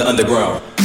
the underground.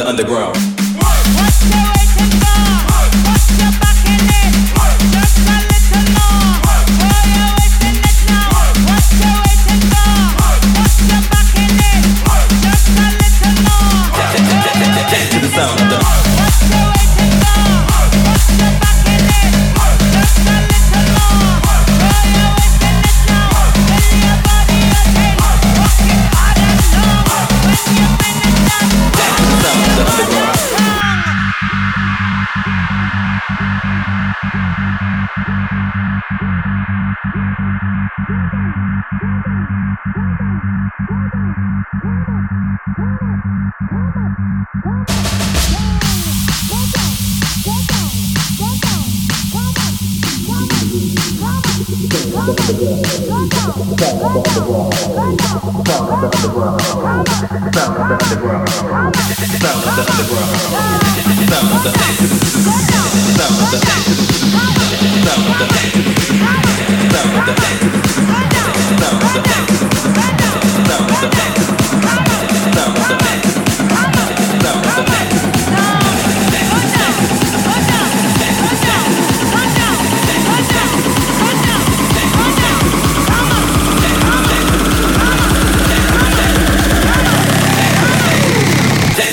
the underground. Sound the